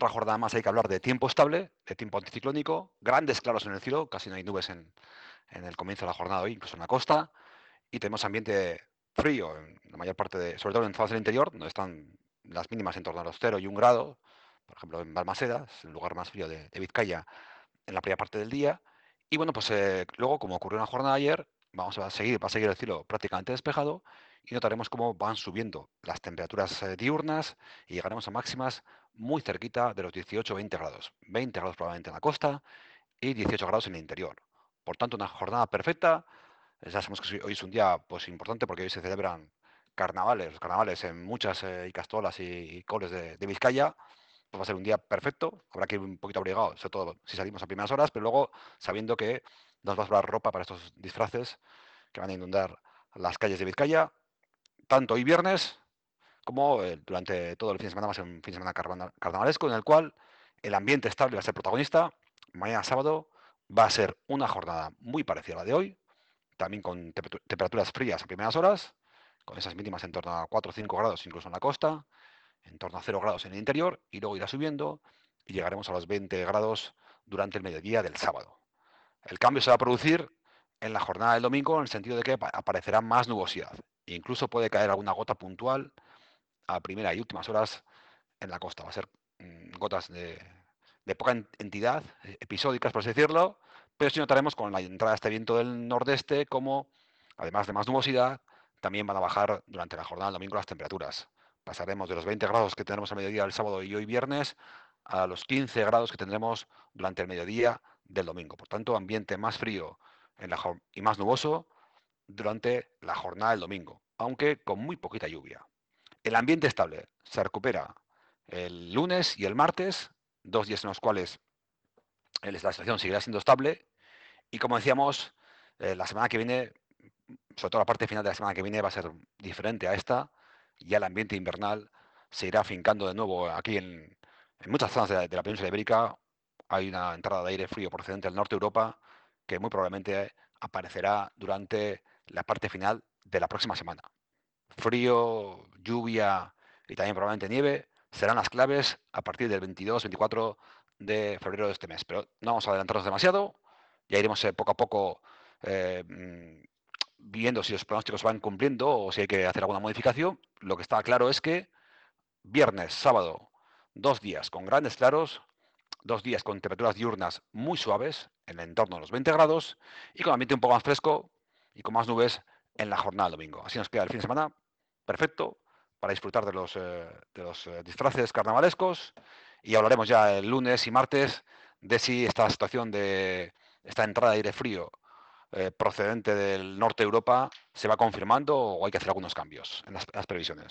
otra jornada más hay que hablar de tiempo estable, de tiempo anticiclónico, grandes claros en el cielo, casi no hay nubes en, el comienzo de la jornada hoy, incluso en la costa, y tenemos ambiente frío en la mayor parte de, sobre todo en zonas del interior, donde están las mínimas en torno a los 0 y 1 grado, por ejemplo en Balmaseda, el lugar más frío de, Vizcaya, en la primera parte del día. Y bueno, pues eh, luego, como ocurrió en la jornada de ayer, vamos a seguir, va a seguir el cielo prácticamente despejado y notaremos cómo van subiendo las temperaturas eh, diurnas y llegaremos a máximas muy cerquita de los 18-20 grados. 20 grados probablemente en la costa y 18 grados en el interior. Por tanto, una jornada perfecta. Ya sabemos que hoy es un día pues, importante porque hoy se celebran carnavales, carnavales en muchas eh, y castolas y, coles de, Vizcaya. Pues va a ser un día perfecto. Habrá que ir un poquito abrigado, sobre todo si salimos a primeras horas, pero luego sabiendo que nos va a sobrar ropa para estos disfraces que van a inundar las calles de Vizcaya, tanto hoy viernes como eh, durante todo el fin de semana, va a ser un fin de semana carnavalesco en el cual el ambiente estable va a ser protagonista. Mañana sábado va a ser una jornada muy parecida a la de hoy, también con temperaturas frías a primeras horas, con esas mínimas en torno a 4 o 5 grados incluso en la costa, en torno a 0 grados en el interior, y luego irá subiendo y llegaremos a los 20 grados durante el mediodía del sábado. El cambio se va a producir en la jornada del domingo en el sentido de que aparecerá más nubosidad. Incluso puede caer alguna gota puntual a primera y últimas horas en la costa. Va a ser mm, gotas de, poca entidad, eh, episódicas por así decirlo, pero sí notaremos con la entrada de este viento del nordeste como, además de más nubosidad, también van a bajar durante la jornada del domingo las temperaturas. Pasaremos de los 20 grados que tendremos a mediodía el sábado y hoy viernes a los 15 grados que tendremos durante el mediodía del domingo. Por tanto, ambiente más frío en la, y más nuboso durante la jornada del domingo, aunque con muy poquita lluvia. El ambiente estable se recupera el lunes y el martes, dos días en los cuales la situación seguirá siendo estable. Y como decíamos, eh, la semana que viene, sobre todo la parte final de la semana que viene, va a ser diferente a esta. Ya el ambiente invernal se irá afincando de nuevo aquí en, muchas zonas de la, de la península ibérica. Hay una entrada de aire frío procedente del norte de Europa que muy probablemente aparecerá durante la parte final de la próxima semana. Frío, lluvia y también probablemente nieve serán las claves a partir del 22-24 de febrero de este mes. Pero no vamos a adelantarnos demasiado, ya iremos eh, poco a poco eh, mm, viendo si los pronósticos van cumpliendo o si hay que hacer alguna modificación. Lo que está claro es que viernes, sábado, dos días con grandes claros, dos días con temperaturas diurnas muy suaves, en el entorno de los 20 grados, y con ambiente un poco más fresco y con más nubes en la jornada del domingo. Así nos queda el fin de semana perfecto para disfrutar de los, eh, de los eh, disfraces carnavalescos y hablaremos ya el lunes y martes de si esta situación de esta entrada de aire frío eh, procedente del norte de Europa se va confirmando o hay que hacer algunos cambios en las previsiones.